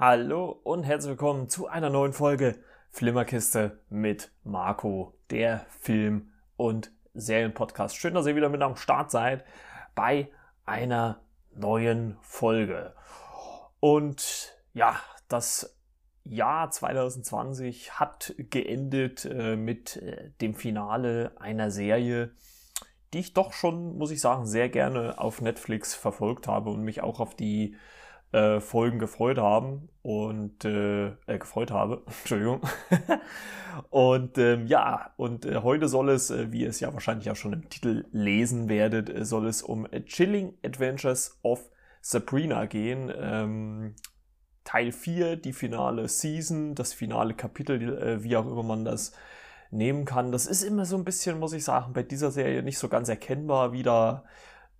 Hallo und herzlich willkommen zu einer neuen Folge Flimmerkiste mit Marco, der Film- und Serienpodcast. Schön, dass ihr wieder mit am Start seid bei einer neuen Folge. Und ja, das Jahr 2020 hat geendet äh, mit äh, dem Finale einer Serie, die ich doch schon, muss ich sagen, sehr gerne auf Netflix verfolgt habe und mich auch auf die äh, Folgen gefreut haben und äh, äh, gefreut habe, Entschuldigung. und ähm, ja, und äh, heute soll es, äh, wie ihr es ja wahrscheinlich auch schon im Titel lesen werdet, äh, soll es um Chilling Adventures of Sabrina gehen. Ähm, Teil 4, die finale Season, das finale Kapitel, äh, wie auch immer man das nehmen kann. Das ist immer so ein bisschen, muss ich sagen, bei dieser Serie nicht so ganz erkennbar, wie da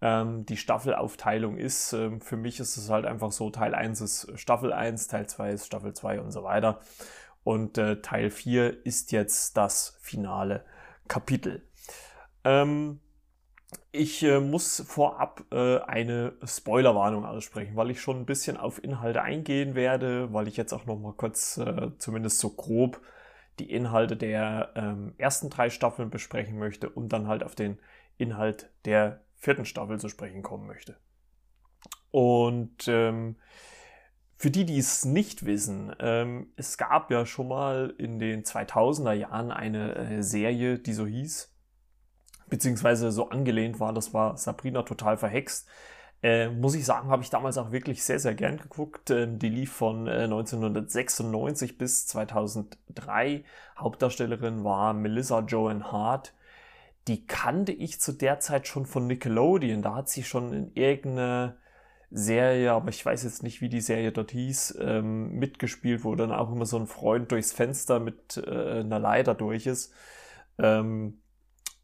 ähm, die Staffelaufteilung ist. Ähm, für mich ist es halt einfach so, Teil 1 ist Staffel 1, Teil 2 ist Staffel 2 und so weiter. Und äh, Teil 4 ist jetzt das finale Kapitel. Ähm, ich äh, muss vorab äh, eine Spoilerwarnung aussprechen, weil ich schon ein bisschen auf Inhalte eingehen werde, weil ich jetzt auch noch mal kurz äh, zumindest so grob die Inhalte der ähm, ersten drei Staffeln besprechen möchte und dann halt auf den Inhalt der vierten Staffel zu sprechen kommen möchte. Und ähm, für die, die es nicht wissen, ähm, es gab ja schon mal in den 2000er Jahren eine äh, Serie, die so hieß, beziehungsweise so angelehnt war, das war Sabrina total verhext. Äh, muss ich sagen, habe ich damals auch wirklich sehr, sehr gern geguckt. Ähm, die lief von äh, 1996 bis 2003. Hauptdarstellerin war Melissa Joan Hart die kannte ich zu der Zeit schon von Nickelodeon. Da hat sie schon in irgendeiner Serie, aber ich weiß jetzt nicht, wie die Serie dort hieß, ähm, mitgespielt, wo dann auch immer so ein Freund durchs Fenster mit äh, einer Leiter durch ist. Ähm,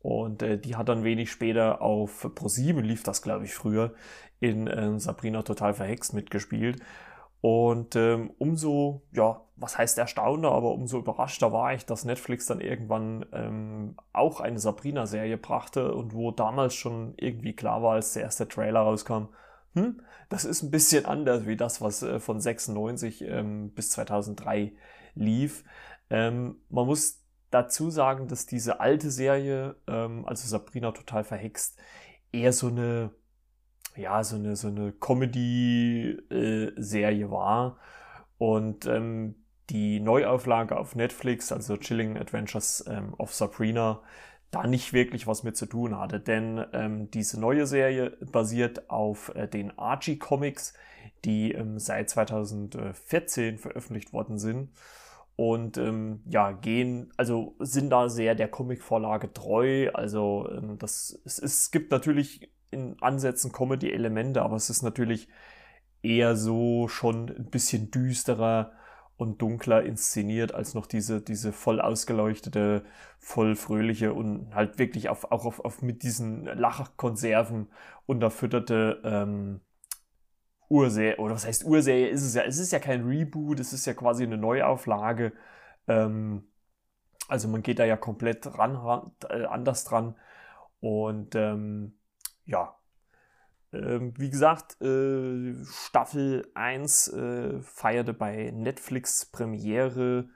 und äh, die hat dann wenig später auf Pro7 lief das, glaube ich, früher, in äh, Sabrina total verhext mitgespielt. Und ähm, umso, ja, was heißt erstaunter, aber umso überraschter war ich, dass Netflix dann irgendwann ähm, auch eine Sabrina-Serie brachte und wo damals schon irgendwie klar war, als der erste Trailer rauskam, hm, das ist ein bisschen anders wie das, was äh, von 96 ähm, bis 2003 lief. Ähm, man muss dazu sagen, dass diese alte Serie, ähm, also Sabrina total verhext, eher so eine ja, so eine, so eine Comedy-Serie war. Und ähm, die Neuauflage auf Netflix, also Chilling Adventures ähm, of Sabrina, da nicht wirklich was mit zu tun hatte. Denn ähm, diese neue Serie basiert auf äh, den Archie Comics, die ähm, seit 2014 veröffentlicht worden sind. Und ähm, ja, gehen, also sind da sehr der Comicvorlage treu. Also ähm, das, es, es gibt natürlich in Ansätzen Comedy-Elemente, aber es ist natürlich eher so schon ein bisschen düsterer und dunkler inszeniert als noch diese, diese voll ausgeleuchtete, voll fröhliche und halt wirklich auf, auch auf, auf mit diesen Lachkonserven unterfütterte ähm, Urserie, oder was heißt Urserie ist es ja, es ist ja kein Reboot, es ist ja quasi eine Neuauflage. Ähm, also man geht da ja komplett ran, äh, anders dran. Und ähm, ja, ähm, wie gesagt, äh, Staffel 1 äh, feierte bei Netflix Premiere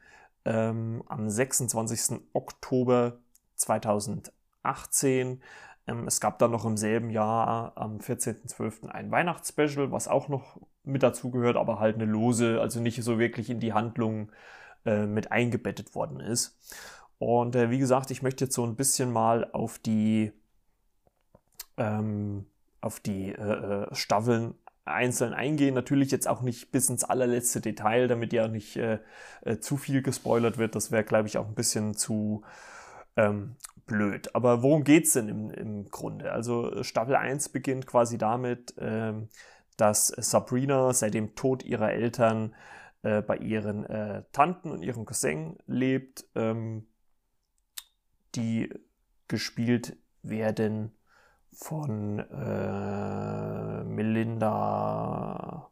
ähm, am 26. Oktober 2018. Ähm, es gab dann noch im selben Jahr am 14.12. ein Weihnachtsspecial, was auch noch mit dazu gehört, aber halt eine lose, also nicht so wirklich in die Handlung äh, mit eingebettet worden ist. Und wie gesagt, ich möchte jetzt so ein bisschen mal auf die ähm, auf die äh, äh, Staffeln einzeln eingehen. Natürlich jetzt auch nicht bis ins allerletzte Detail, damit ja nicht äh, äh, zu viel gespoilert wird. Das wäre, glaube ich, auch ein bisschen zu ähm, blöd. Aber worum geht es denn im, im, Grunde? Also Staffel 1 beginnt quasi damit, ähm, dass Sabrina seit dem Tod ihrer Eltern äh, bei ihren äh, Tanten und ihrem Cousin lebt, ähm, die gespielt werden von äh, Melinda.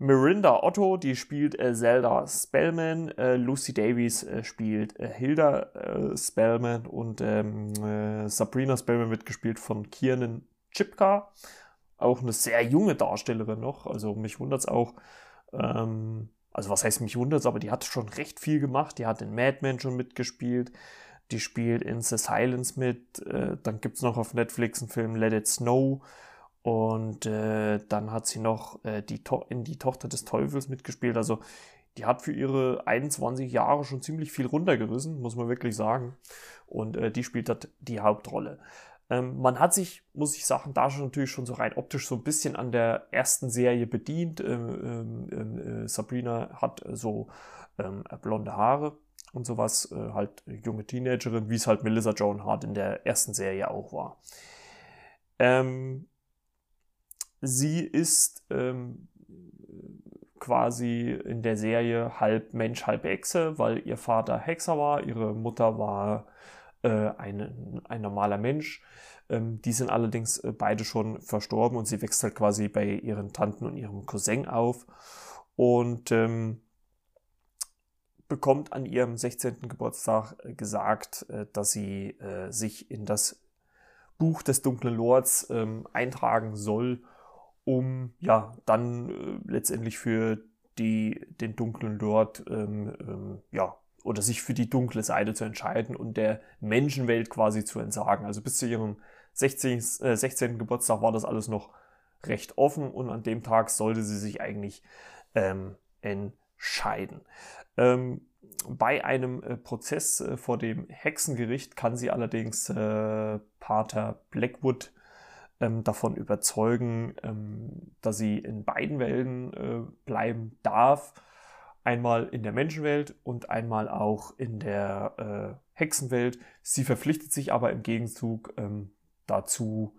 Mirinda Otto, die spielt äh, Zelda Spellman, äh, Lucy Davies äh, spielt äh, Hilda äh, Spellman und ähm, äh, Sabrina Spellman wird gespielt von Kiernan Chipka auch eine sehr junge Darstellerin noch. Also mich wundert es auch. Ähm, also was heißt mich wundert es, aber die hat schon recht viel gemacht. Die hat in Mad Men schon mitgespielt. Die spielt in The Silence mit. Äh, dann gibt es noch auf Netflix einen Film Let It Snow. Und äh, dann hat sie noch äh, die in Die Tochter des Teufels mitgespielt. Also die hat für ihre 21 Jahre schon ziemlich viel runtergerissen, muss man wirklich sagen. Und äh, die spielt dort die Hauptrolle. Ähm, man hat sich, muss ich sagen, da schon natürlich schon so rein optisch so ein bisschen an der ersten Serie bedient. Ähm, ähm, ähm äh, Sabrina hat so ähm, blonde Haare und sowas, äh, halt junge Teenagerin, wie es halt Melissa Joan Hart in der ersten Serie auch war. Ähm, sie ist quasi in der Serie halb Mensch, halb Echse, weil ihr Vater Hexer war, ihre Mutter war äh, ein, ein normaler Mensch. Ähm, die sind allerdings äh, beide schon verstorben und sie wächst halt quasi bei ihren Tanten und ihrem Cousin auf und ähm, bekommt an ihrem 16. Geburtstag äh, gesagt, äh, dass sie äh, sich in das Buch des dunklen Lords ähm, eintragen soll um ja dann letztendlich für die, den dunklen Lord ähm, ähm, ja oder sich für die dunkle Seite zu entscheiden und der Menschenwelt quasi zu entsagen. Also bis zu ihrem 16, äh, 16. Geburtstag war das alles noch recht offen und an dem Tag sollte sie sich eigentlich ähm, entscheiden. Ähm, bei einem äh, Prozess äh, vor dem Hexengericht kann sie allerdings äh, Pater Blackwood ähm, davon überzeugen, ähm, dass sie in beiden Welten äh, bleiben darf. Einmal in der Menschenwelt und einmal auch in der äh, Hexenwelt. Sie verpflichtet sich aber im Gegenzug ähm, dazu,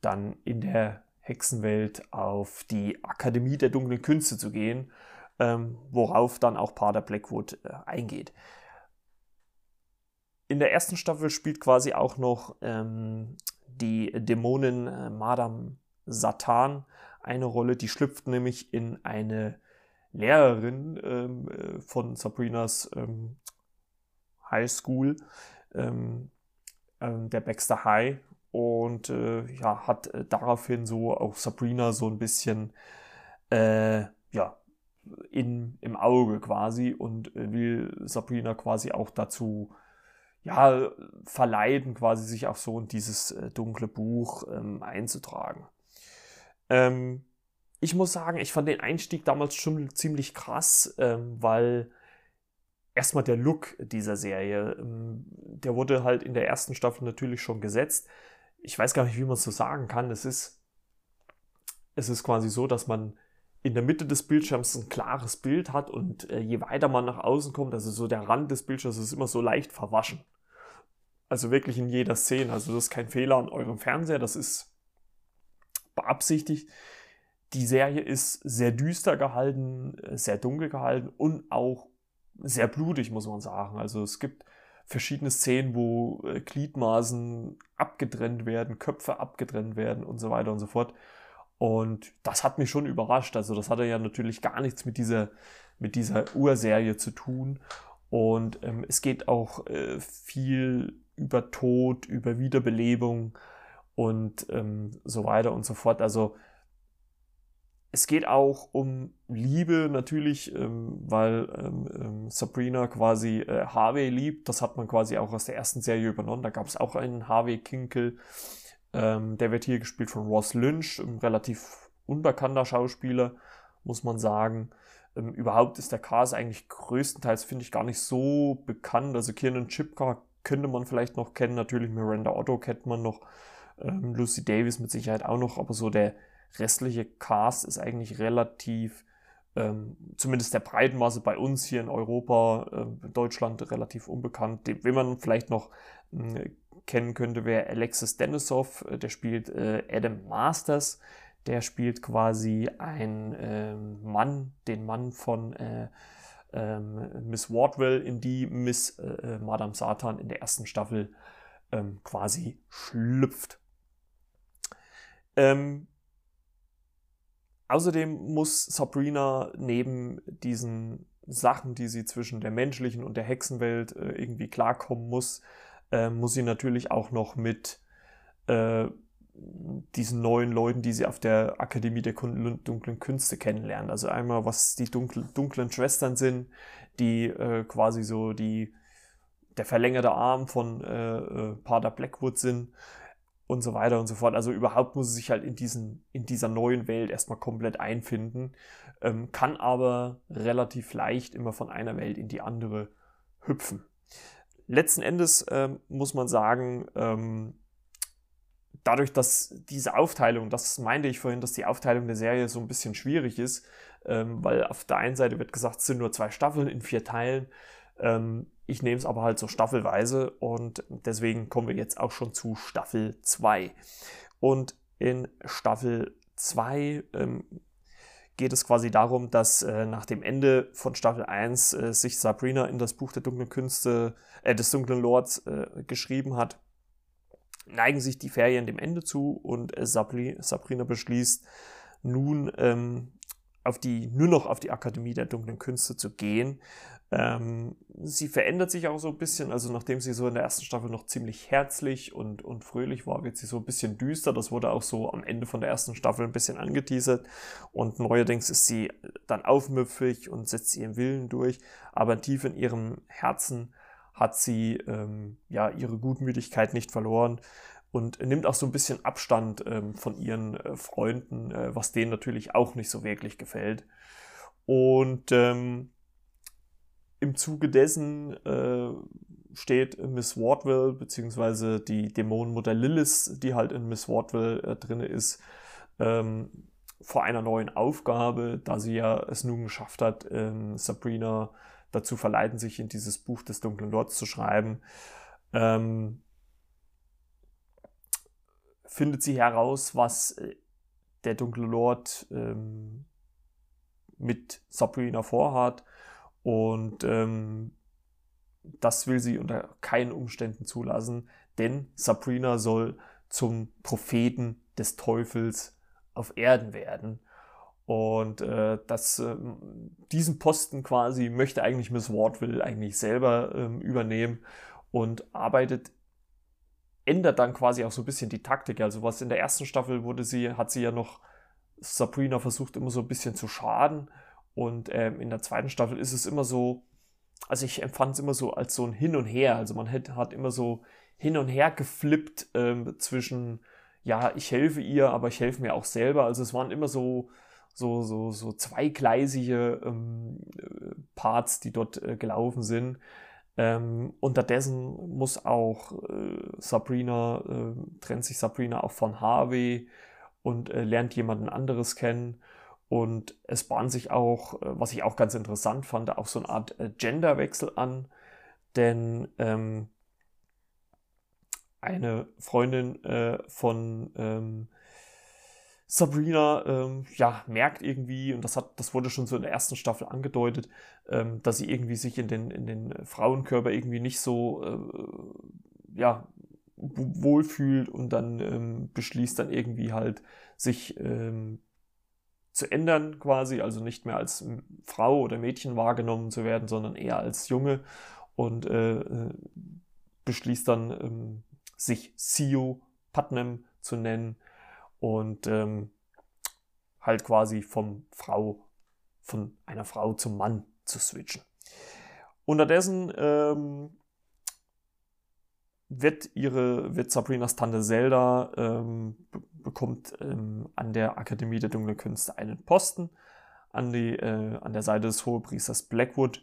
dann in der Hexenwelt auf die Akademie der dunklen Künste zu gehen, ähm, worauf dann auch Pater Blackwood äh, eingeht. In der ersten Staffel spielt quasi auch noch ähm, die Dämonin äh, Madame Satan eine Rolle. Die schlüpft nämlich in eine Lehrerin ähm, äh, von Sabrinas ähm, High School, ähm, äh, der Baxter High, und äh, ja, hat äh, daraufhin so auch Sabrina so ein bisschen äh, ja, in, im Auge quasi und will Sabrina quasi auch dazu ja, verleiten, quasi sich auch so in dieses äh, dunkle Buch ähm, einzutragen. Ähm, ich muss sagen, ich fand den Einstieg damals schon ziemlich krass, ähm, weil erstmal der Look dieser Serie, ähm, der wurde halt in der ersten Staffel natürlich schon gesetzt. Ich weiß gar nicht, wie man es so sagen kann. Es ist, es ist quasi so, dass man in der Mitte des Bildschirms ein klares Bild hat und äh, je weiter man nach außen kommt, also so der Rand des Bildschirms ist immer so leicht verwaschen. Also wirklich in jeder Szene. Also das ist kein Fehler an eurem Fernseher, das ist beabsichtigt. Die Serie ist sehr düster gehalten, sehr dunkel gehalten und auch sehr blutig, muss man sagen. Also es gibt verschiedene Szenen, wo äh, Gliedmaßen abgetrennt werden, Köpfe abgetrennt werden und so weiter und so fort. Und das hat mich schon überrascht. Also das hatte ja natürlich gar nichts mit dieser, mit dieser Urserie zu tun. Und ähm, es geht auch äh, viel über Tod, über Wiederbelebung und ähm, so weiter und so fort. Also es geht auch um Liebe natürlich, ähm, weil ähm, ähm, Sabrina quasi äh, Harvey liebt. Das hat man quasi auch aus der ersten Serie übernommen. Da gab es auch einen Harvey Kinkel. Ähm, der wird hier gespielt von Ross Lynch, ein relativ unbekannter Schauspieler, muss man sagen. Ähm, überhaupt ist der Cast eigentlich größtenteils, finde ich, gar nicht so bekannt. Also Kiernan Chipka könnte man vielleicht noch kennen. Natürlich Miranda Otto kennt man noch. Ähm, Lucy Davis mit Sicherheit auch noch. Aber so der restliche Cast ist eigentlich relativ, ähm, zumindest der Breitenmaße bei uns hier in Europa, äh, Deutschland relativ unbekannt. Wenn man vielleicht noch äh, kennen könnte, wäre Alexis Denisov. Äh, der spielt äh, Adam Masters. Der spielt quasi ein ähm, Mann, den Mann von äh, ähm, Miss Wardwell, in die Miss äh, äh, Madame Satan in der ersten Staffel ähm, quasi schlüpft. Ähm, außerdem muss Sabrina neben diesen Sachen, die sie zwischen der menschlichen und der Hexenwelt äh, irgendwie klarkommen muss, äh, muss sie natürlich auch noch mit äh, diesen neuen Leuten, die sie auf der Akademie der dunklen Künste kennenlernen. Also einmal, was die dunklen, dunklen Schwestern sind, die äh, quasi so die, der verlängerte Arm von äh, äh, Pater Blackwood sind und so weiter und so fort. Also überhaupt muss sie sich halt in, diesen, in dieser neuen Welt erstmal komplett einfinden, ähm, kann aber relativ leicht immer von einer Welt in die andere hüpfen. Letzten Endes ähm, muss man sagen, ähm, dadurch, dass diese Aufteilung, das meinte ich vorhin, dass die Aufteilung der Serie so ein bisschen schwierig ist, ähm, weil auf der einen Seite wird gesagt, es sind nur zwei Staffeln in vier Teilen. Ähm, ich nehme es aber halt so staffelweise und deswegen kommen wir jetzt auch schon zu Staffel 2. Und in Staffel 2 ähm, geht es quasi darum, dass äh, nach dem Ende von Staffel 1 äh, sich Sabrina in das Buch der dunklen Künste, äh, des dunklen Lords äh, geschrieben hat. Neigen sich die Ferien dem Ende zu und äh, Sabrina beschließt nun ähm, auf die, nur noch auf die Akademie der dunklen Künste zu gehen. Ähm, sie verändert sich auch so ein bisschen, also nachdem sie so in der ersten Staffel noch ziemlich herzlich und, und fröhlich war, wird sie so ein bisschen düster. Das wurde auch so am Ende von der ersten Staffel ein bisschen angeteasert. Und neuerdings ist sie dann aufmüpfig und setzt ihren Willen durch. Aber tief in ihrem Herzen hat sie ähm, ja ihre Gutmütigkeit nicht verloren und nimmt auch so ein bisschen Abstand ähm, von ihren äh, Freunden, äh, was denen natürlich auch nicht so wirklich gefällt. Und ähm, im Zuge dessen äh, steht Miss Wardwell, beziehungsweise die Dämonenmutter Lilith, die halt in Miss Wardwell äh, drin ist, ähm, vor einer neuen Aufgabe, da sie ja es nun geschafft hat, ähm, Sabrina dazu verleiten, sich in dieses Buch des Dunklen Lords zu schreiben. Ähm, findet sie heraus, was äh, der dunkle Lord ähm, mit Sabrina vorhat. Und ähm, das will sie unter keinen Umständen zulassen, denn Sabrina soll zum Propheten des Teufels auf Erden werden. Und äh, das, äh, diesen Posten quasi möchte eigentlich Miss Wardville eigentlich selber ähm, übernehmen und arbeitet ändert dann quasi auch so ein bisschen die Taktik. Also was in der ersten Staffel wurde sie, hat sie ja noch Sabrina versucht immer so ein bisschen zu schaden. Und ähm, in der zweiten Staffel ist es immer so, also ich empfand es immer so als so ein Hin und Her. Also man hat, hat immer so hin und her geflippt ähm, zwischen, ja, ich helfe ihr, aber ich helfe mir auch selber. Also es waren immer so, so, so, so zweigleisige ähm, Parts, die dort äh, gelaufen sind. Ähm, unterdessen muss auch äh, Sabrina, äh, trennt sich Sabrina auch von Harvey und äh, lernt jemanden anderes kennen. Und es bahnt sich auch, äh, was ich auch ganz interessant fand, auch so eine Art äh, Genderwechsel an. Denn ähm, eine Freundin äh, von ähm, Sabrina ähm, ja, merkt irgendwie, und das, hat, das wurde schon so in der ersten Staffel angedeutet, ähm, dass sie irgendwie sich in den, in den Frauenkörper irgendwie nicht so äh, ja, wohlfühlt und dann ähm, beschließt dann irgendwie halt, sich ähm, zu ändern quasi, also nicht mehr als Frau oder Mädchen wahrgenommen zu werden, sondern eher als Junge und äh, äh beschließt dann, ähm, sich Sio Putnam zu nennen und ähm, halt quasi vom Frau, von einer Frau zum Mann zu switchen. Unterdessen ähm, wird ihre, wird Sabrinas Tante Zelda ähm, bekommt ähm, an der Akademie der Dunklen Künste einen Posten an, die, äh, an der Seite des Hohepriesters Blackwood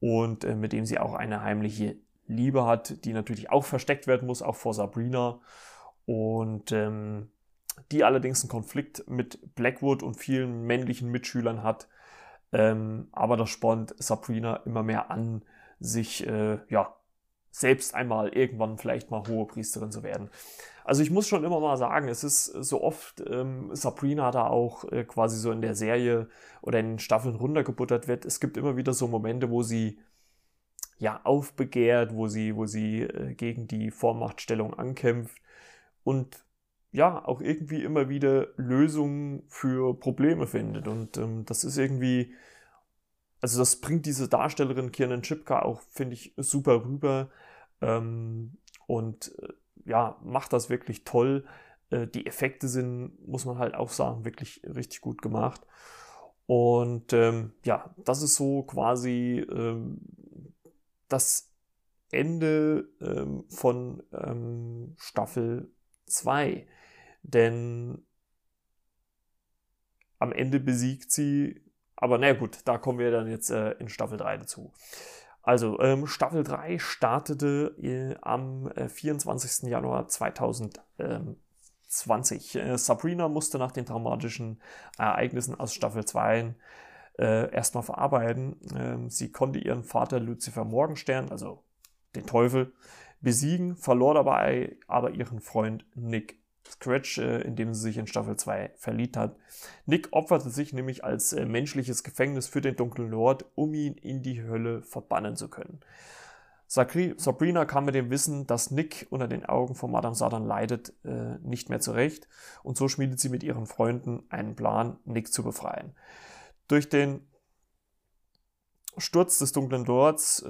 und äh, mit dem sie auch eine heimliche Liebe hat, die natürlich auch versteckt werden muss, auch vor Sabrina. Und ähm, die allerdings einen Konflikt mit Blackwood und vielen männlichen Mitschülern hat. Ähm, aber das spornt Sabrina immer mehr an, sich äh, ja, selbst einmal irgendwann vielleicht mal hohe Priesterin zu werden. Also ich muss schon immer mal sagen, es ist so oft ähm, Sabrina da auch äh, quasi so in der Serie oder in den Staffeln runtergebuttert wird. Es gibt immer wieder so Momente, wo sie ja aufbegehrt, wo sie, wo sie äh, gegen die Vormachtstellung ankämpft und ja auch irgendwie immer wieder Lösungen für Probleme findet. Und ähm, das ist irgendwie, also das bringt diese Darstellerin Kiernan Chipka auch, finde ich, super rüber. Ähm, und äh, ja, macht das wirklich toll. äh, die Effekte sind, muss man halt auch sagen, wirklich richtig gut gemacht. Und ähm, ja, das ist so quasi ähm, das Ende ähm, von ähm, Staffel 2. Denn am Ende besiegt sie, aber na gut, da kommen wir dann jetzt äh, in Staffel 3 dazu. Also, ähm, Staffel 3 startete äh, am äh, 24. Januar 2020. Äh, Sabrina musste nach den traumatischen Ereignissen aus Staffel 2 äh, erstmal verarbeiten. Ähm, sie konnte ihren Vater Lucifer Morgenstern, also den Teufel, besiegen, verlor dabei aber ihren Freund Nick Scratch, äh, in dem sie sich in Staffel 2 verliebt hat. Nick opferte sich nämlich als äh, menschliches Gefängnis für den dunklen Lord, um ihn in die Hölle verbannen zu können. Sabrina kam mit dem Wissen, dass Nick unter den Augen von Madame Satan leidet, äh, nicht mehr zurecht und so schmiedet sie mit ihren Freunden einen Plan, Nick zu befreien. Durch den Sturz des dunklen Lords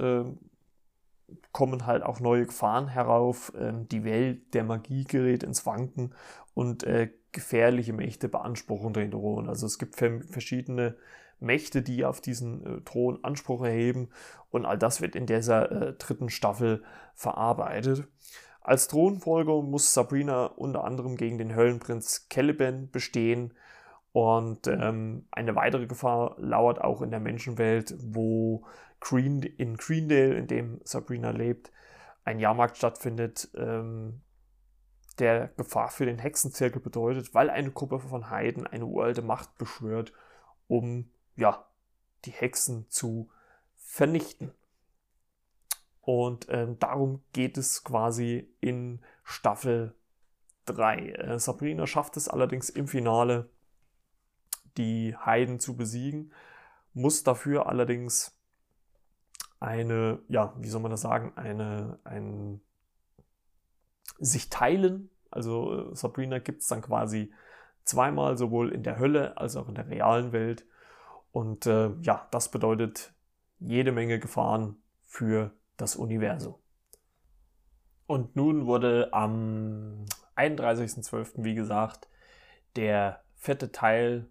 kommen halt auch neue Gefahren herauf. Ähm, die Welt der Magie gerät ins Wanken und äh, gefährliche Mächte beanspruchen den Thron. Also es gibt verschiedene Mächte, die auf diesen äh, Thron Anspruch erheben und all das wird in dieser äh, dritten Staffel verarbeitet. Als Thronfolger muss Sabrina unter anderem gegen den Höllenprinz Caliban bestehen und ähm, eine weitere Gefahr lauert auch in der Menschenwelt, wo Green, in Greendale, in dem Sabrina lebt, ein Jahrmarkt stattfindet, ähm, der Gefahr für den Hexenzirkel bedeutet, weil eine Gruppe von Heiden eine uralte Macht beschwört, um ja, die Hexen zu vernichten. Und ähm, darum geht es quasi in Staffel 3. Äh, Sabrina schafft es allerdings im Finale, die Heiden zu besiegen, muss dafür allerdings eine, ja, wie soll man das sagen, eine, ein sich teilen. Also äh, Sabrina gibt es dann quasi zweimal, sowohl in der Hölle als auch in der realen Welt. Und äh, ja, das bedeutet jede Menge Gefahren für das Universum. Und nun wurde am 31.12., wie gesagt, der fette Teil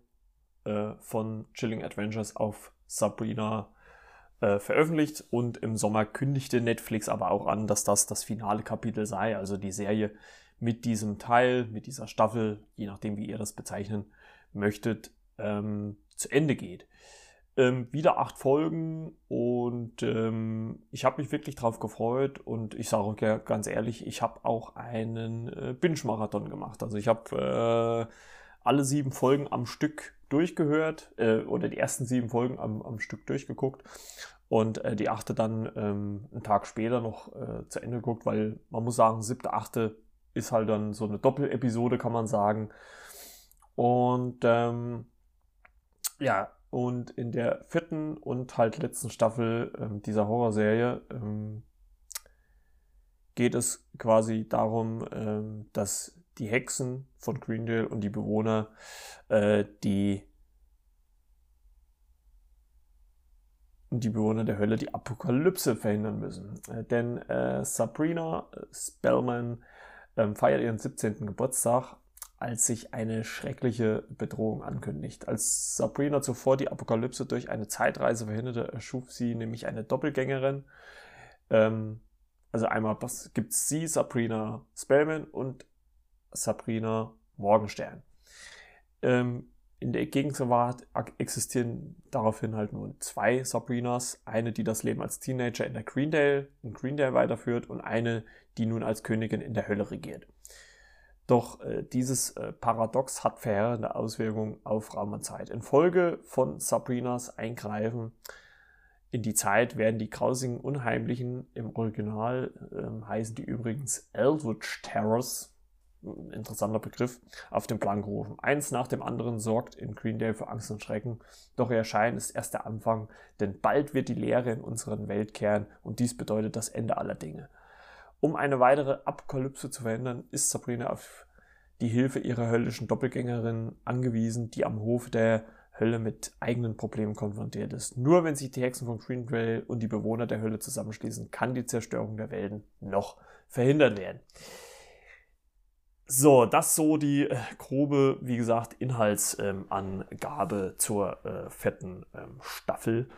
äh, von Chilling Adventures auf Sabrina äh, veröffentlicht und im Sommer kündigte Netflix aber auch an, dass das das finale Kapitel sei, also die Serie mit diesem Teil, mit dieser Staffel, je nachdem wie ihr das bezeichnen möchtet, ähm, zu Ende geht. Ähm, wieder acht Folgen und ähm, ich habe mich wirklich drauf gefreut und ich sage euch ganz ehrlich, ich habe auch einen äh, Binge-Marathon gemacht. Also ich habe äh, alle sieben Folgen am Stück durchgehört äh, oder die ersten sieben Folgen am, am Stück durchgeguckt und äh, die achte dann ähm, einen Tag später noch äh, zu Ende geguckt, weil man muss sagen, siebte, achte ist halt dann so eine Doppelepisode, kann man sagen. Und ähm, ja, und in der vierten und halt letzten Staffel ähm, dieser Horrorserie ähm, geht es quasi darum, ähm, dass die Hexen von Greendale und die Bewohner äh, die die Bewohner der Hölle die Apokalypse verhindern müssen. Äh, denn äh, Sabrina Spellman äh, feiert ihren 17. Geburtstag, als sich eine schreckliche Bedrohung ankündigt. Als Sabrina zuvor die Apokalypse durch eine Zeitreise verhinderte, erschuf sie nämlich eine Doppelgängerin. Ähm, also einmal gibt es sie, Sabrina Spellman und Sabrina Morgenstern. Ähm, in der Gegenwart existieren daraufhin halt nur zwei Sabrinas. Eine, die das Leben als Teenager in der Greendale, in Greendale weiterführt und eine, die nun als Königin in der Hölle regiert. Doch äh, dieses äh, Paradox hat verheerende Auswirkungen auf Raum und Zeit. Infolge von Sabrinas Eingreifen in die Zeit werden die grausigen Unheimlichen im Original äh, heißen die übrigens Eldritch Terrors interessanter Begriff, auf den Plan gerufen. Eins nach dem anderen sorgt in Greendale für Angst und Schrecken, doch ihr Erscheinen ist erst der Anfang, denn bald wird die Leere in unseren Welt kehren und dies bedeutet das Ende aller Dinge. Um eine weitere Apokalypse zu verhindern, ist Sabrina auf die Hilfe ihrer höllischen Doppelgängerin angewiesen, die am Hof der Hölle mit eigenen Problemen konfrontiert ist. Nur wenn sich die Hexen von Greendale und die Bewohner der Hölle zusammenschließen, kann die Zerstörung der Welten noch verhindert werden. So, das so die äh, grobe, wie gesagt, Inhaltsangabe ähm, zur äh, fetten ähm, Staffel.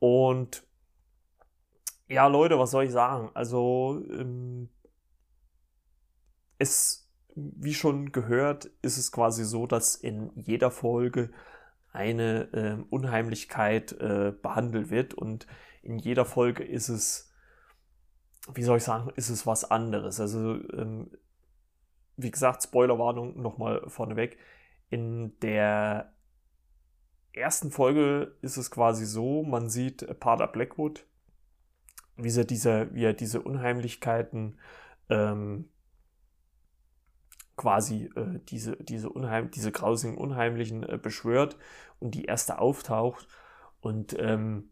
Und ja, Leute, was soll ich sagen? Also, ähm, es, wie schon gehört, ist es quasi so, dass in jeder Folge eine äh, Unheimlichkeit äh, behandelt wird und in jeder Folge ist es, wie soll ich sagen, ist es was anderes. Also, ähm, wie gesagt, Spoilerwarnung nochmal vorneweg. In der ersten Folge ist es quasi so, man sieht Pater Blackwood, wie er diese, wie er diese Unheimlichkeiten ähm, quasi äh, diese, diese, unheim diese grausigen Unheimlichen äh, beschwört und die erste auftaucht. Und ähm,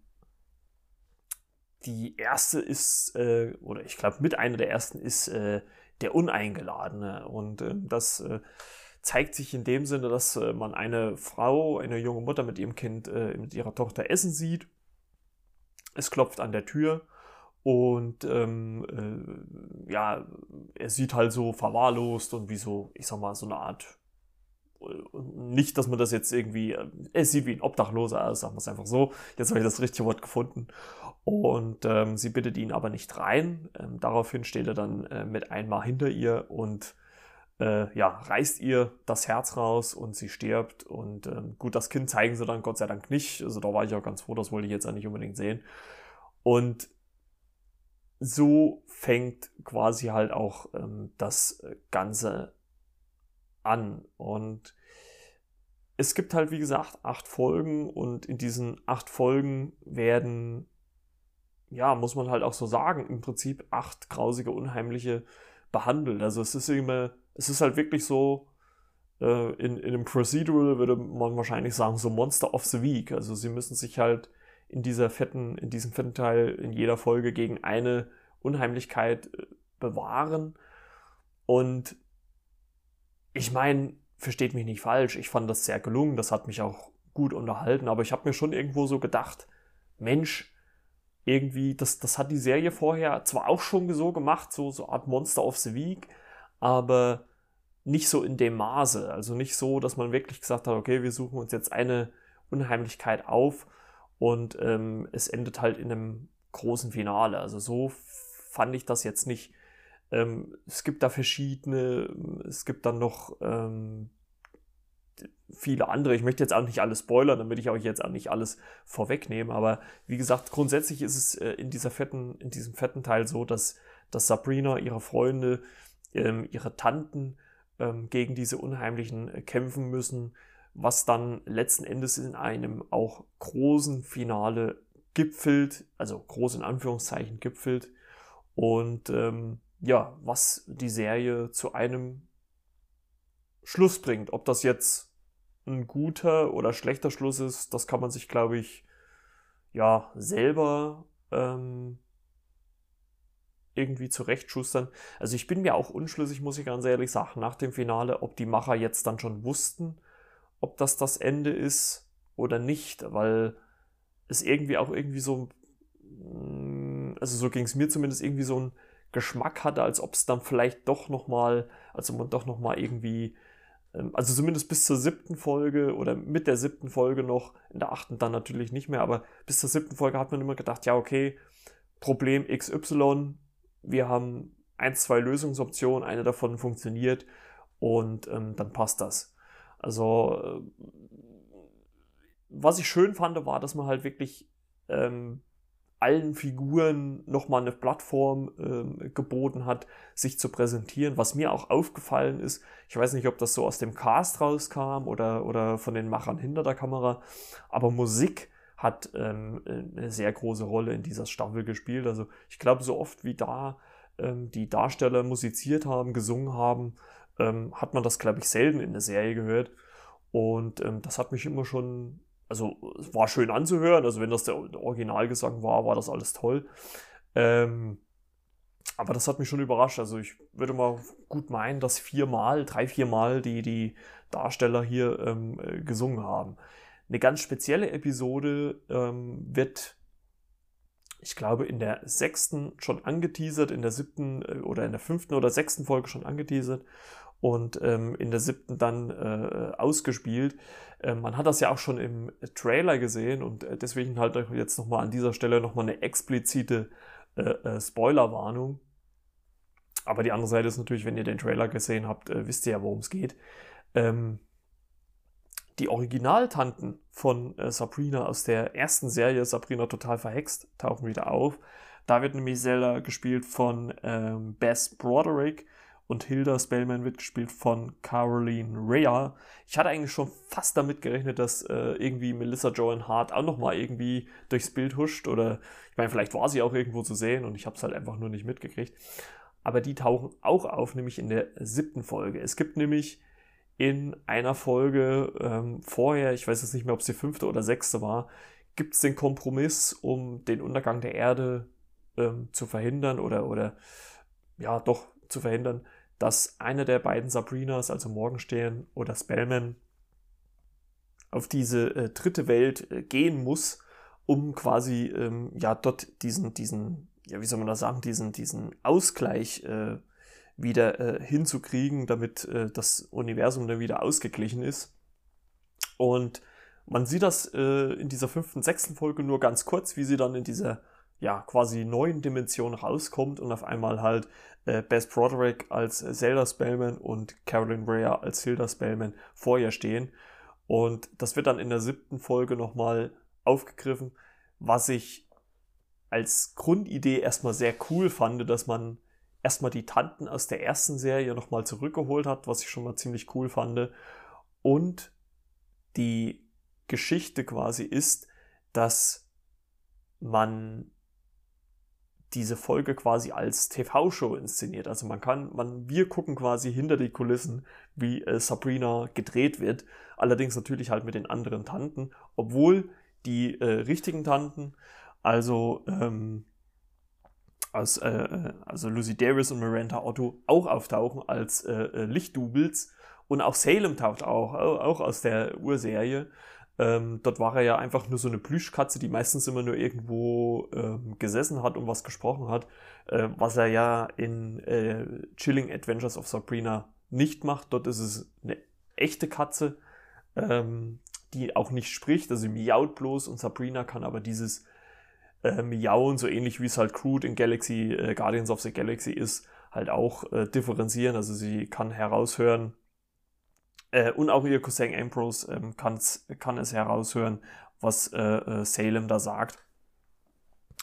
die erste ist, äh, oder ich glaube mit einer der ersten ist äh, der Uneingeladene. Und äh, das äh, zeigt sich in dem Sinne, dass äh, man eine Frau, eine junge Mutter mit ihrem Kind, äh, mit ihrer Tochter essen sieht. Es klopft an der Tür und ähm, äh, ja, er sieht halt so verwahrlost und wie so, ich sag mal, so eine Art nicht, dass man das jetzt irgendwie, es sieht wie ein Obdachloser aus, sagen wir es einfach so. Jetzt habe ich das richtige Wort gefunden. Und ähm, sie bittet ihn aber nicht rein. Ähm, daraufhin steht er dann äh, mit einmal hinter ihr und äh, ja, reißt ihr das Herz raus und sie stirbt. Und ähm, gut, das Kind zeigen sie dann Gott sei Dank nicht. Also da war ich auch ganz froh, das wollte ich jetzt auch nicht unbedingt sehen. Und so fängt quasi halt auch ähm, das Ganze an. Und es gibt halt, wie gesagt, acht Folgen und in diesen acht Folgen werden, ja, muss man halt auch so sagen, im Prinzip acht grausige, unheimliche behandelt. Also es ist immer, es ist halt wirklich so, äh, in, in einem Procedural würde man wahrscheinlich sagen, so Monster of the Week. Also sie müssen sich halt in dieser fetten, in diesem fetten Teil in jeder Folge gegen eine Unheimlichkeit äh, bewahren. Und ich meine, versteht mich nicht falsch, ich fand das sehr gelungen, das hat mich auch gut unterhalten, aber ich habe mir schon irgendwo so gedacht, Mensch, irgendwie, das, das hat die Serie vorher zwar auch schon so gemacht, so, so Art Monster of the Week, aber nicht so in dem Maße. Also nicht so, dass man wirklich gesagt hat, okay, wir suchen uns jetzt eine Unheimlichkeit auf und ähm, es endet halt in einem großen Finale. Also so fand ich das jetzt nicht. Ähm, es gibt da verschiedene, es gibt dann noch ähm, viele andere. Ich möchte jetzt auch nicht alles spoilern, damit ich euch jetzt auch nicht alles vorwegnehme. Aber wie gesagt, grundsätzlich ist es äh, in dieser fetten, in diesem fetten Teil so, dass, dass Sabrina, ihre Freunde, ähm, ihre Tanten ähm, gegen diese Unheimlichen äh, kämpfen müssen, was dann letzten Endes in einem auch großen Finale gipfelt, also groß in Anführungszeichen gipfelt. Und ähm, ja, was die Serie zu einem Schluss bringt. Ob das jetzt ein guter oder schlechter Schluss ist, das kann man sich, glaube ich, ja, selber ähm, irgendwie zurechtschustern. Also ich bin mir auch unschlüssig, muss ich ganz ehrlich sagen, nach dem Finale, ob die Macher jetzt dann schon wussten, ob das das Ende ist oder nicht, weil es irgendwie auch irgendwie so, mm, also so ging es mir zumindest irgendwie so ein Geschmack hatte, als ob es dann vielleicht doch nochmal, also man doch nochmal irgendwie, ähm, also zumindest bis zur siebten Folge oder mit der siebten Folge noch, in der achten dann natürlich nicht mehr, aber bis zur siebten Folge hat man immer gedacht, ja, okay, Problem XY, wir haben ein, zwei Lösungsoptionen, eine davon funktioniert und ähm, dann passt das. Also, äh, was ich schön fand, war, dass man halt wirklich ähm, allen Figuren nochmal eine Plattform ähm, geboten hat, sich zu präsentieren. Was mir auch aufgefallen ist, ich weiß nicht, ob das so aus dem Cast rauskam oder, oder von den Machern hinter der Kamera, aber Musik hat ähm, eine sehr große Rolle in dieser Staffel gespielt. Also ich glaube, so oft wie da ähm, die Darsteller musiziert haben, gesungen haben, ähm, hat man das, glaube ich, selten in der Serie gehört. Und ähm, das hat mich immer schon also es war schön anzuhören. Also wenn das der Originalgesang war, war das alles toll. Ähm, aber das hat mich schon überrascht. Also ich würde mal gut meinen, dass viermal, drei, viermal die, die Darsteller hier ähm, äh, gesungen haben. Eine ganz spezielle Episode ähm, wird, ich glaube, in der sechsten schon angeteasert, in der siebten äh, oder in der fünften oder sechsten Folge schon angeteasert. Und ähm, in der siebten dann äh, ausgespielt. Äh, man hat das ja auch schon im Trailer gesehen und äh, deswegen halt jetzt nochmal an dieser Stelle nochmal eine explizite äh, äh, Spoilerwarnung. Aber die andere Seite ist natürlich, wenn ihr den Trailer gesehen habt, äh, wisst ihr ja, worum es geht. Ähm, die Originaltanten von Sabrina aus der ersten Serie, Sabrina total verhext, tauchen wieder auf. Da wird nämlich Zelda gespielt von ähm, Bess Broderick und Hilda Spellman wird gespielt von Caroline Rea. Ich hatte eigentlich schon fast damit gerechnet, dass äh, irgendwie Melissa Joan Hart auch nochmal irgendwie durchs Bild huscht oder ich meine, vielleicht war sie auch irgendwo zu sehen und ich habe es halt einfach nur nicht mitgekriegt. Aber die tauchen auch auf, nämlich in der siebten Folge. Es gibt nämlich in einer Folge ähm, vorher, ich weiß jetzt nicht mehr, ob es die fünfte oder sechste war, gibt es den Kompromiss, um den Untergang der Erde ähm, zu verhindern oder, oder ja, doch zu verhindern, dass eine der beiden Sabrinas, also Morgenstern oder Spellman, auf diese äh, dritte Welt äh, gehen muss, um quasi ähm, ja dort diesen, diesen, ja, wie soll man das sagen, diesen, diesen Ausgleich äh, wieder äh, hinzukriegen, damit äh, das Universum dann wieder ausgeglichen ist. Und man sieht das äh, in dieser fünften, sechsten Folge nur ganz kurz, wie sie dann in dieser ja quasi neuen Dimension rauskommt und auf einmal halt äh, Bess Broderick als Zelda Spellman und Carolyn Rea als Hilda Spellman vor ihr stehen. Und das wird dann in der siebten Folge nochmal aufgegriffen, was ich als Grundidee erstmal sehr cool fand, dass man erstmal die Tanten aus der ersten Serie nochmal zurückgeholt hat, was ich schon mal ziemlich cool fand. Und die Geschichte quasi ist, dass man diese Folge quasi als TV-Show inszeniert. Also man kann, man, wir gucken quasi hinter die Kulissen, wie äh, Sabrina gedreht wird. Allerdings natürlich halt mit den anderen Tanten, obwohl die äh, richtigen Tanten, also ähm, aus, äh, äh, also Lucy Davis und Miranda Otto auch auftauchen als äh, äh, Lichtdoubles. Und auch Salem taucht auch, auch aus der Urserie. Ähm, dort war er ja einfach nur so eine Plüschkatze, die meistens immer nur irgendwo ähm, gesessen hat und was gesprochen hat, äh, was er ja in äh, Chilling Adventures of Sabrina nicht macht. Dort ist es eine echte Katze, ähm, die auch nicht spricht, also miaut bloß und Sabrina kann aber dieses äh, Miauen, so ähnlich wie es halt Crude in Galaxy, äh, Guardians of the Galaxy ist, halt auch äh, differenzieren. Also sie kann heraushören, äh, und auch ihr Cousin Ambrose ähm, kann es heraushören, was äh, äh, Salem da sagt.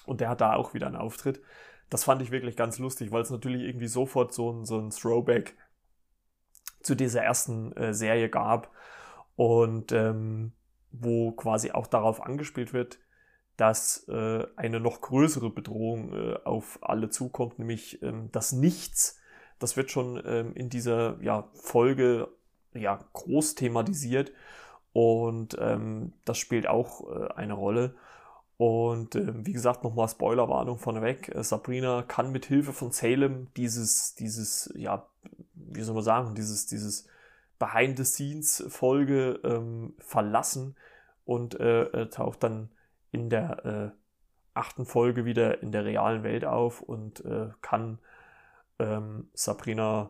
Und der hat da auch wieder einen Auftritt. Das fand ich wirklich ganz lustig, weil es natürlich irgendwie sofort so ein, so ein Throwback zu dieser ersten äh, Serie gab. Und ähm, wo quasi auch darauf angespielt wird, dass äh, eine noch größere Bedrohung äh, auf alle zukommt, nämlich ähm, das Nichts. Das wird schon ähm, in dieser ja, Folge ja, groß thematisiert und ähm, das spielt auch äh, eine Rolle. Und äh, wie gesagt, nochmal Spoilerwarnung vorneweg. Äh, Sabrina kann mit Hilfe von Salem dieses, dieses, ja, wie soll man sagen, dieses, dieses Behind-the-Scenes-Folge ähm, verlassen und äh, äh taucht dann in der äh, achten Folge wieder in der realen Welt auf und kann ähm, Sabrina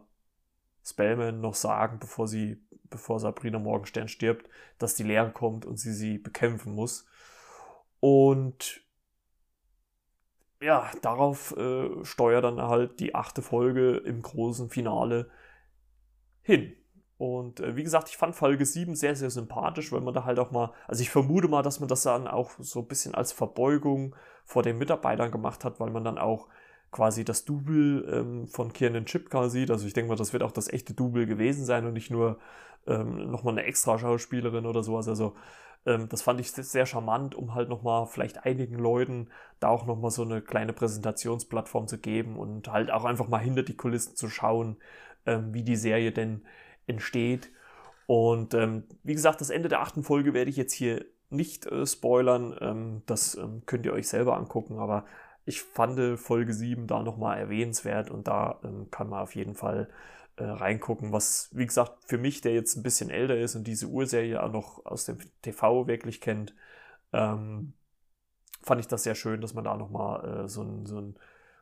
Spellman noch sagen, bevor sie, bevor Sabrina Morgenstern stirbt, dass die Lehre kommt und sie sie bekämpfen muss. Und ja, darauf äh, steuert dann halt die achte Folge im großen Finale hin. Und äh, wie gesagt, ich fand Folge 7 sehr, sehr sympathisch, weil man da halt auch mal, also ich vermute mal, dass man das dann auch so ein bisschen als Verbeugung vor den Mitarbeitern gemacht hat, weil man dann auch quasi das Double ähm, von Kiernan Chipka sieht. Also ich denke mal, das wird auch das echte Double gewesen sein und nicht nur ähm, nochmal eine extra Schauspielerin oder sowas. Also ähm, das fand ich sehr charmant, um halt nochmal vielleicht einigen Leuten da auch nochmal so eine kleine Präsentationsplattform zu geben und halt auch einfach mal hinter die Kulissen zu schauen, ähm, wie die Serie denn entsteht. Und ähm, wie gesagt, das Ende der achten Folge werde ich jetzt hier nicht äh, spoilern. Ähm, das ähm, könnt ihr euch selber angucken. Aber ich fand Folge 7 da nochmal erwähnenswert und da ähm, kann man auf jeden Fall äh, reingucken. Was, wie gesagt, für mich, der jetzt ein bisschen älter ist und diese Urserie auch noch aus dem TV wirklich kennt, ähm, fand ich das sehr schön, dass man da nochmal äh, so ein, so ein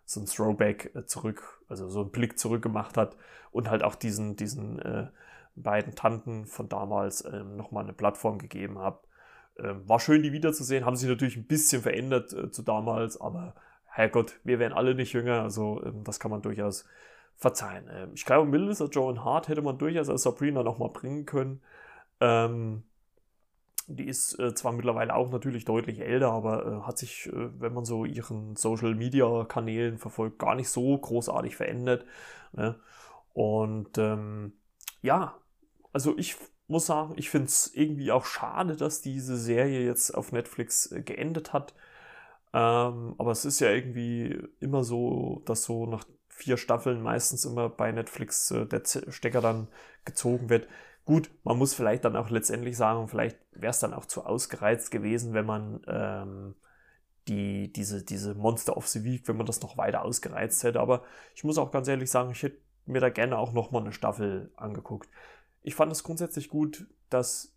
so ein Throwback äh, zurück, also so einen Blick zurück gemacht hat und halt auch diesen, diesen äh, beiden Tanten von damals ähm, nochmal eine Plattform gegeben hat. Ähm, war schön, die wiederzusehen, haben sich natürlich ein bisschen verändert äh, zu damals, aber Herrgott, wir wären alle nicht jünger, also ähm, das kann man durchaus verzeihen. Ähm, ich glaube, Melissa Joan Hart hätte man durchaus als Sabrina nochmal bringen können. Ähm, die ist äh, zwar mittlerweile auch natürlich deutlich älter, aber äh, hat sich, äh, wenn man so ihren Social Media Kanälen verfolgt, gar nicht so großartig verändert. Ne? Und ähm, ja, also ich muss sagen, ich finde es irgendwie auch schade, dass diese Serie jetzt auf Netflix äh, geendet hat. Ähm, aber es ist ja irgendwie immer so, dass so nach vier Staffeln meistens immer bei Netflix äh, der Stecker dann gezogen wird. Gut, man muss vielleicht dann auch letztendlich sagen, vielleicht wäre es dann auch zu ausgereizt gewesen, wenn man ähm, die, diese, diese Monster of the Week, wenn man das noch weiter ausgereizt hätte. Aber ich muss auch ganz ehrlich sagen, ich hätte mir da gerne auch nochmal eine Staffel angeguckt. Ich fand es grundsätzlich gut, dass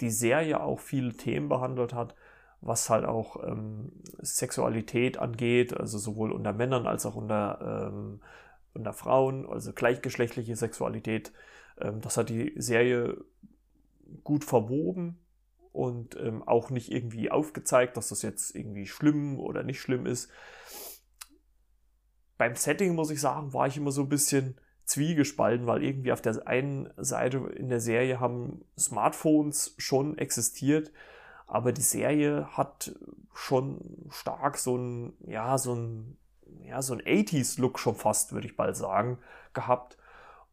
die Serie auch viele Themen behandelt hat, was halt auch ähm, Sexualität angeht, also sowohl unter Männern als auch unter, ähm, unter Frauen, also gleichgeschlechtliche Sexualität. Ähm, das hat die Serie gut verwoben und ähm, auch nicht irgendwie aufgezeigt, dass das jetzt irgendwie schlimm oder nicht schlimm ist. Beim Setting muss ich sagen, war ich immer so ein bisschen zwiegespalten, weil irgendwie auf der einen Seite in der Serie haben Smartphones schon existiert, aber die Serie hat schon stark so ein, ja, so ein, ja, so ein 80s-Look schon fast, würde ich bald sagen, gehabt.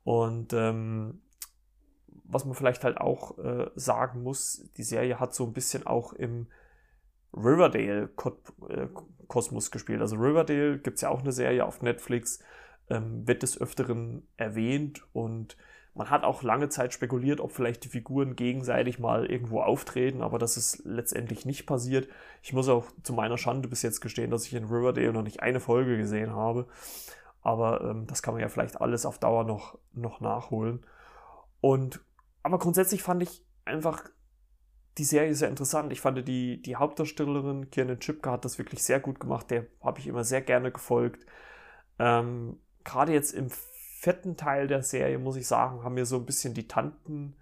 Und ähm, was man vielleicht halt auch äh, sagen muss, die Serie hat so ein bisschen auch im Riverdale-Kosmos äh, gespielt. Also Riverdale gibt es ja auch eine Serie auf Netflix, ähm, wird des Öfteren erwähnt und man hat auch lange Zeit spekuliert, ob vielleicht die Figuren gegenseitig mal irgendwo auftreten, aber das ist letztendlich nicht passiert. Ich muss auch zu meiner Schande bis jetzt gestehen, dass ich in Riverdale noch nicht eine Folge gesehen habe. Aber ähm, das kann man ja vielleicht alles auf Dauer noch, noch nachholen. Und aber grundsätzlich fand ich einfach die Serie sehr interessant. Ich fand die, die Hauptdarstellerin Kiernan Chipka hat das wirklich sehr gut gemacht. Der habe ich immer sehr gerne gefolgt. Ähm, Gerade jetzt im vierten Teil der Serie, muss ich sagen, haben mir so ein bisschen die Tanten,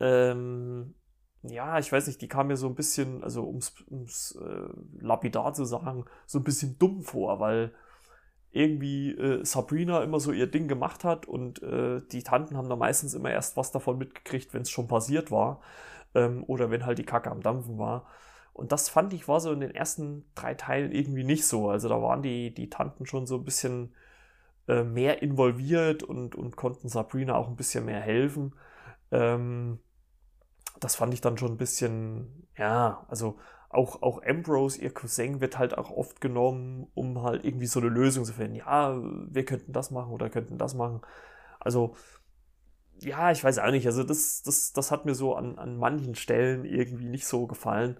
ähm, ja, ich weiß nicht, die kamen mir so ein bisschen, also ums, ums äh, lapidar zu sagen, so ein bisschen dumm vor, weil irgendwie äh, Sabrina immer so ihr Ding gemacht hat und äh, die Tanten haben da meistens immer erst was davon mitgekriegt, wenn es schon passiert war ähm, oder wenn halt die Kacke am Dampfen war. Und das fand ich war so in den ersten drei Teilen irgendwie nicht so. Also da waren die, die Tanten schon so ein bisschen äh, mehr involviert und, und konnten Sabrina auch ein bisschen mehr helfen. Ähm, das fand ich dann schon ein bisschen, ja, also auch, auch Ambrose, ihr Cousin, wird halt auch oft genommen, um halt irgendwie so eine Lösung zu finden. Ja, wir könnten das machen oder könnten das machen. Also, ja, ich weiß auch nicht. Also, das, das, das hat mir so an, an manchen Stellen irgendwie nicht so gefallen.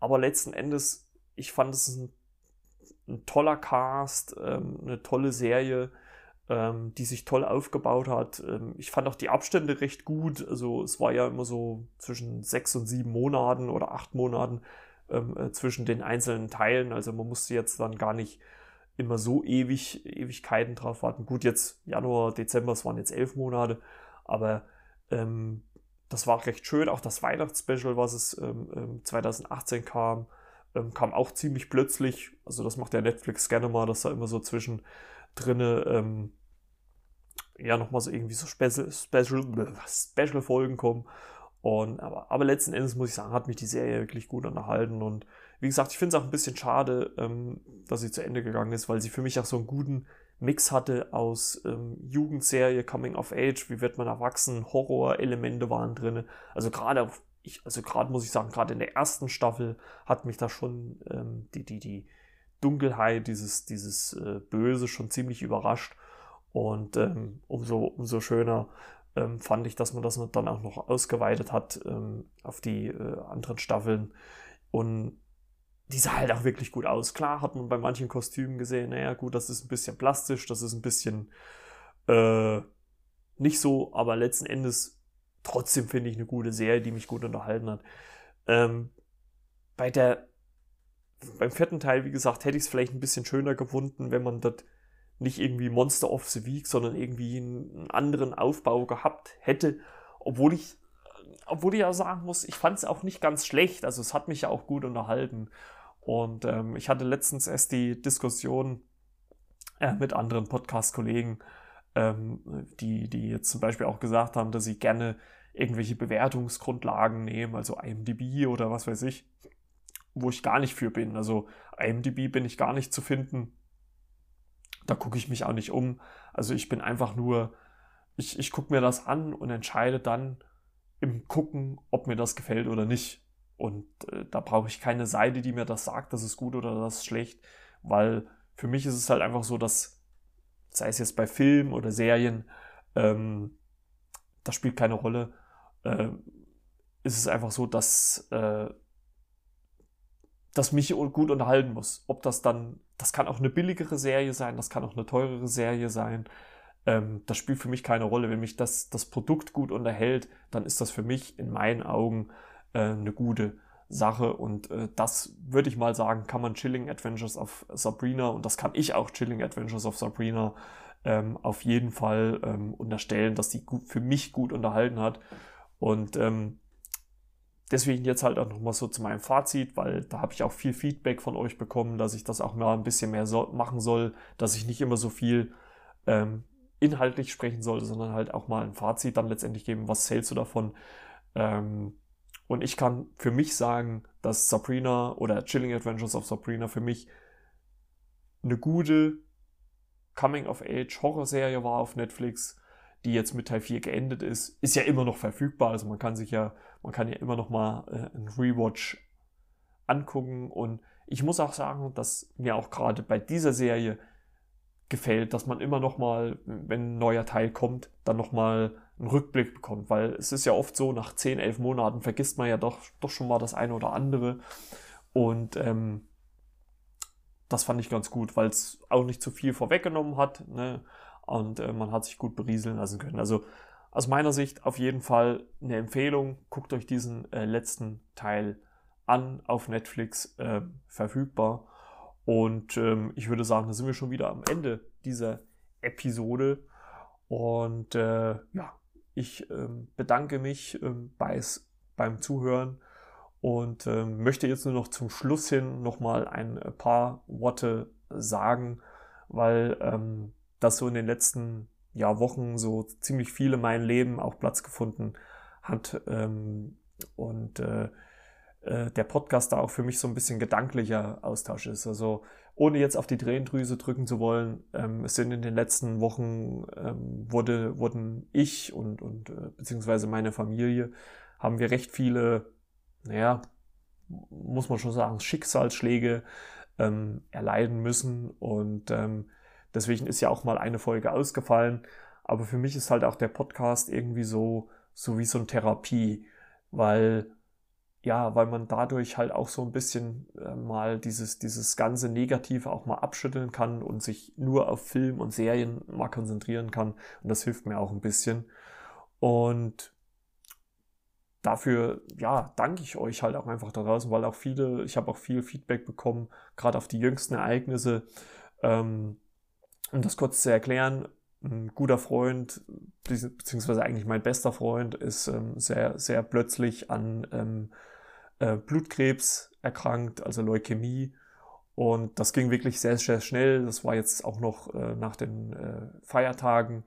Aber letzten Endes, ich fand es ein ein toller Cast, ähm, eine tolle Serie, ähm, die sich toll aufgebaut hat. Ähm, ich fand auch die Abstände recht gut. Also es war ja immer so zwischen sechs und sieben Monaten oder acht Monaten ähm, äh, zwischen den einzelnen Teilen. Also man musste jetzt dann gar nicht immer so ewig, Ewigkeiten drauf warten. Gut, jetzt Januar, Dezember, es waren jetzt elf Monate, aber ähm, das war recht schön. Auch das Weihnachtsspecial, was es 2018 ähm, kam, ähm, kam auch ziemlich plötzlich. Also das macht der Netflix gerne mal, dass da immer so zwischen drinne ähm, ja nochmal so irgendwie so Special, Special, Special Folgen kommen. Und, aber, aber letzten Endes muss ich sagen, hat mich die Serie wirklich gut unterhalten. Und wie gesagt, ich finde es auch ein bisschen schade, ähm, dass sie zu Ende gegangen ist, weil sie für mich auch so einen guten Mix hatte aus ähm, Jugendserie, Coming of Age, wie wird man erwachsen, Horror-Elemente waren drin. Also gerade ich, also gerade muss ich sagen, gerade in der ersten Staffel hat mich da schon ähm, die, die, die Dunkelheit, dieses, dieses äh, Böse schon ziemlich überrascht. Und ähm, umso, umso schöner ähm, fand ich, dass man das dann auch noch ausgeweitet hat ähm, auf die äh, anderen Staffeln. Und die sah halt auch wirklich gut aus. Klar hat man bei manchen Kostümen gesehen, naja, gut, das ist ein bisschen plastisch, das ist ein bisschen äh, nicht so, aber letzten Endes trotzdem finde ich eine gute Serie, die mich gut unterhalten hat. Ähm, bei der beim vierten Teil, wie gesagt, hätte ich es vielleicht ein bisschen schöner gefunden, wenn man dort nicht irgendwie Monster of the Week, sondern irgendwie einen anderen Aufbau gehabt hätte. Obwohl ich, obwohl ich ja sagen muss, ich fand es auch nicht ganz schlecht. Also es hat mich ja auch gut unterhalten. Und ähm, ich hatte letztens erst die Diskussion äh, mit anderen Podcast-Kollegen, ähm, die, die jetzt zum Beispiel auch gesagt haben, dass sie gerne irgendwelche Bewertungsgrundlagen nehmen, also IMDb oder was weiß ich, wo ich gar nicht für bin. Also IMDb bin ich gar nicht zu finden. Da gucke ich mich auch nicht um. Also ich bin einfach nur, ich, ich gucke mir das an und entscheide dann im Gucken, ob mir das gefällt oder nicht. Und äh, da brauche ich keine Seite, die mir das sagt, das ist gut oder das ist schlecht, weil für mich ist es halt einfach so, dass, sei es jetzt bei Filmen oder Serien, ähm, das spielt keine Rolle, äh, ist es einfach so, dass äh, das mich gut unterhalten muss. Ob das dann, das kann auch eine billigere Serie sein, das kann auch eine teurere Serie sein. Ähm, das spielt für mich keine Rolle. Wenn mich das, das Produkt gut unterhält, dann ist das für mich in meinen Augen äh, eine gute Sache. Und äh, das würde ich mal sagen, kann man Chilling Adventures of Sabrina und das kann ich auch Chilling Adventures of Sabrina ähm, auf jeden Fall ähm, unterstellen, dass die gut, für mich gut unterhalten hat. Und ähm, deswegen jetzt halt auch nochmal so zu meinem Fazit, weil da habe ich auch viel Feedback von euch bekommen, dass ich das auch mal ein bisschen mehr so machen soll, dass ich nicht immer so viel ähm, inhaltlich sprechen sollte, sondern halt auch mal ein Fazit dann letztendlich geben, was hältst du davon? Ähm, und ich kann für mich sagen, dass Sabrina oder Chilling Adventures of Sabrina für mich eine gute Coming-of-Age-Horrorserie war auf Netflix, die jetzt mit Teil 4 geendet ist. Ist ja immer noch verfügbar, also man kann sich ja, man kann ja immer noch mal äh, einen Rewatch angucken und ich muss auch sagen, dass mir auch gerade bei dieser Serie gefällt, dass man immer noch mal, wenn ein neuer Teil kommt, dann noch mal einen Rückblick bekommt, weil es ist ja oft so, nach 10, 11 Monaten vergisst man ja doch, doch schon mal das eine oder andere und ähm, das fand ich ganz gut, weil es auch nicht zu viel vorweggenommen hat ne? und äh, man hat sich gut berieseln lassen können. Also aus meiner Sicht auf jeden Fall eine Empfehlung. Guckt euch diesen äh, letzten Teil an auf Netflix äh, verfügbar. Und ähm, ich würde sagen, da sind wir schon wieder am Ende dieser Episode. Und äh, ja, ich ähm, bedanke mich ähm, bei's, beim Zuhören und ähm, möchte jetzt nur noch zum Schluss hin nochmal ein paar Worte sagen, weil ähm, das so in den letzten ja, Wochen so ziemlich viel in meinem Leben auch Platz gefunden hat ähm, und äh, äh, der Podcast da auch für mich so ein bisschen gedanklicher Austausch ist. Also ohne jetzt auf die Tränendrüse drücken zu wollen, ähm, es sind in den letzten Wochen ähm, wurde, wurden ich und, und äh, beziehungsweise meine Familie haben wir recht viele, naja, muss man schon sagen, Schicksalsschläge ähm, erleiden müssen und ähm, deswegen ist ja auch mal eine Folge ausgefallen. Aber für mich ist halt auch der Podcast irgendwie so, so wie so eine Therapie, weil ja, weil man dadurch halt auch so ein bisschen äh, mal dieses, dieses ganze Negative auch mal abschütteln kann und sich nur auf Film und Serien mal konzentrieren kann. Und das hilft mir auch ein bisschen. Und dafür, ja, danke ich euch halt auch einfach da draußen, weil auch viele, ich habe auch viel Feedback bekommen, gerade auf die jüngsten Ereignisse. Ähm, um das kurz zu erklären, ein guter Freund, beziehungsweise eigentlich mein bester Freund, ist ähm, sehr, sehr plötzlich an ähm, äh, Blutkrebs erkrankt, also Leukämie. Und das ging wirklich sehr, sehr schnell. Das war jetzt auch noch äh, nach den äh, Feiertagen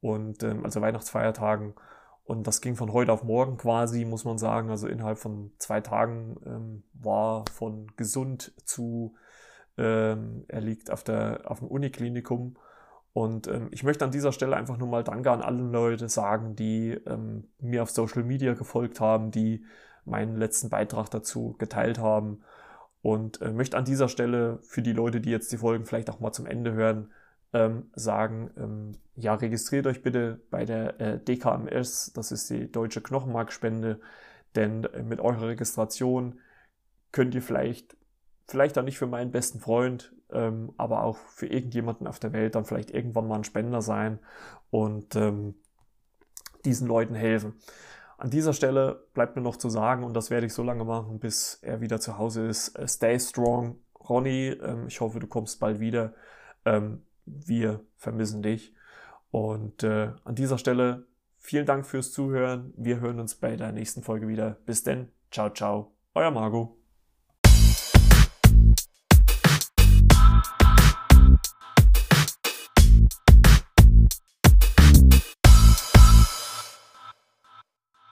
und ähm, also Weihnachtsfeiertagen. Und das ging von heute auf morgen quasi, muss man sagen. Also innerhalb von zwei Tagen ähm, war von gesund zu, ähm, er liegt auf, der, auf dem Uniklinikum. Und ähm, ich möchte an dieser Stelle einfach nur mal Danke an alle Leute sagen, die ähm, mir auf Social Media gefolgt haben, die meinen letzten Beitrag dazu geteilt haben. Und äh, möchte an dieser Stelle für die Leute, die jetzt die Folgen vielleicht auch mal zum Ende hören, ähm, sagen, ähm, ja, registriert euch bitte bei der äh, DKMS, das ist die Deutsche Knochenmarkspende, denn äh, mit eurer Registration könnt ihr vielleicht, vielleicht auch nicht für meinen besten Freund, ähm, aber auch für irgendjemanden auf der Welt dann vielleicht irgendwann mal ein Spender sein und ähm, diesen Leuten helfen. An dieser Stelle bleibt mir noch zu sagen, und das werde ich so lange machen, bis er wieder zu Hause ist, äh, stay strong, Ronny. Ähm, ich hoffe, du kommst bald wieder. Ähm, wir vermissen dich. Und äh, an dieser Stelle vielen Dank fürs Zuhören. Wir hören uns bei der nächsten Folge wieder. Bis denn. Ciao, ciao. Euer Margot.